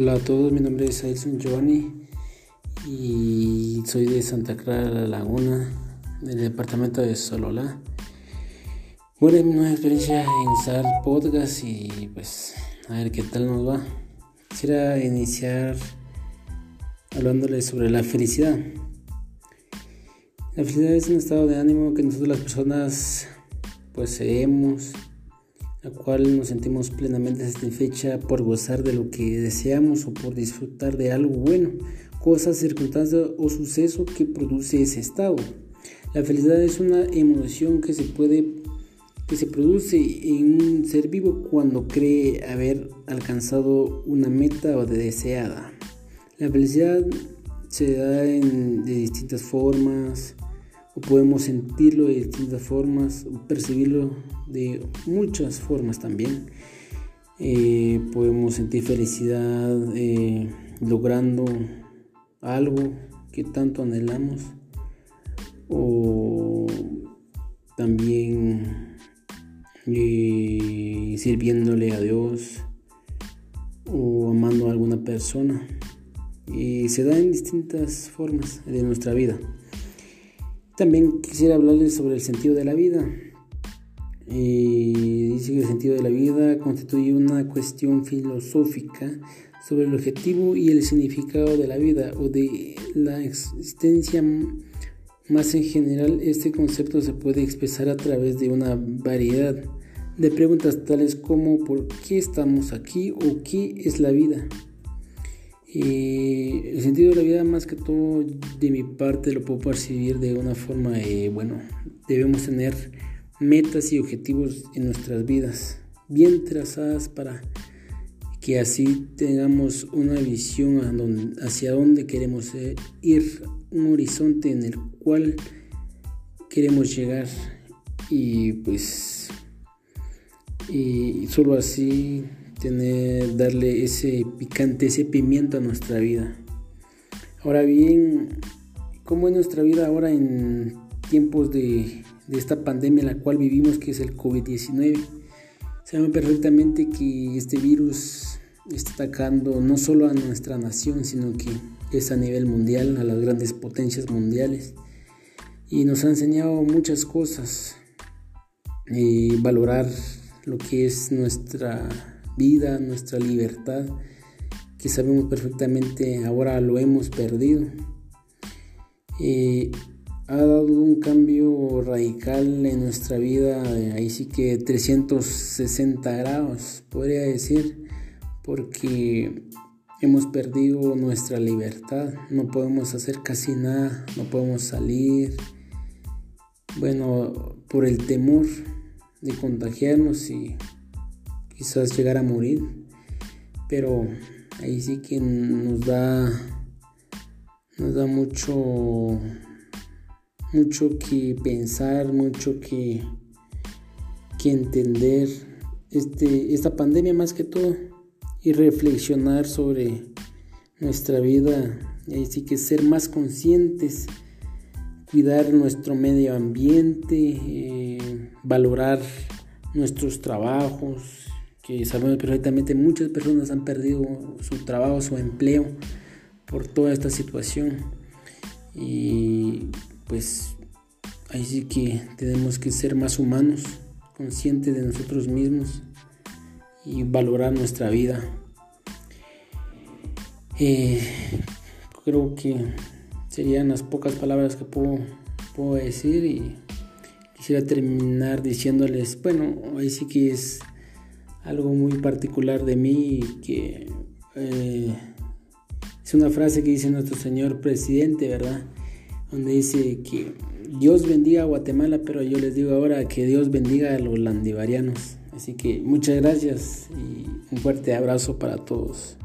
Hola a todos, mi nombre es Ailson Giovanni y soy de Santa Clara La Laguna, del departamento de Solola. Bueno, mi nueva experiencia en usar podcast y pues a ver qué tal nos va. Quisiera iniciar hablándoles sobre la felicidad. La felicidad es un estado de ánimo que nosotros las personas poseemos la cual nos sentimos plenamente satisfecha por gozar de lo que deseamos o por disfrutar de algo bueno, cosa, circunstancia o suceso que produce ese estado. La felicidad es una emoción que se puede que se produce en un ser vivo cuando cree haber alcanzado una meta o deseada. La felicidad se da en, de distintas formas, podemos sentirlo de distintas formas, percibirlo de muchas formas también. Eh, podemos sentir felicidad eh, logrando algo que tanto anhelamos o también eh, sirviéndole a Dios o amando a alguna persona. Y se da en distintas formas de nuestra vida. También quisiera hablarles sobre el sentido de la vida. dice que el sentido de la vida constituye una cuestión filosófica sobre el objetivo y el significado de la vida o de la existencia. Más en general, este concepto se puede expresar a través de una variedad de preguntas tales como ¿por qué estamos aquí? o ¿qué es la vida? Y el sentido de la vida, más que todo, de mi parte, lo puedo percibir de una forma, de, bueno, debemos tener metas y objetivos en nuestras vidas bien trazadas para que así tengamos una visión hacia dónde queremos ir, un horizonte en el cual queremos llegar y pues y solo así tener, darle ese picante, ese pimiento a nuestra vida. Ahora bien, ¿cómo es nuestra vida ahora en tiempos de, esta pandemia en la cual vivimos, que es el COVID-19? Sabemos perfectamente que este virus está atacando no solo a nuestra nación, sino que es a nivel mundial, a las grandes potencias mundiales. Y nos ha enseñado muchas cosas. Y valorar lo que es nuestra vida, nuestra libertad, que sabemos perfectamente ahora lo hemos perdido. Eh, ha dado un cambio radical en nuestra vida, ahí sí que 360 grados, podría decir, porque hemos perdido nuestra libertad, no podemos hacer casi nada, no podemos salir, bueno, por el temor de contagiarnos y quizás llegar a morir, pero ahí sí que nos da nos da mucho mucho que pensar, mucho que, que entender este, esta pandemia más que todo y reflexionar sobre nuestra vida. Ahí sí que ser más conscientes, cuidar nuestro medio ambiente, eh, valorar nuestros trabajos, sabemos perfectamente muchas personas han perdido su trabajo, su empleo por toda esta situación. Y pues ahí sí que tenemos que ser más humanos, conscientes de nosotros mismos y valorar nuestra vida. Eh, creo que serían las pocas palabras que puedo, puedo decir y quisiera terminar diciéndoles, bueno, ahí sí que es algo muy particular de mí que eh, es una frase que dice nuestro señor presidente, ¿verdad? Donde dice que Dios bendiga a Guatemala, pero yo les digo ahora que Dios bendiga a los landivarianos. Así que muchas gracias y un fuerte abrazo para todos.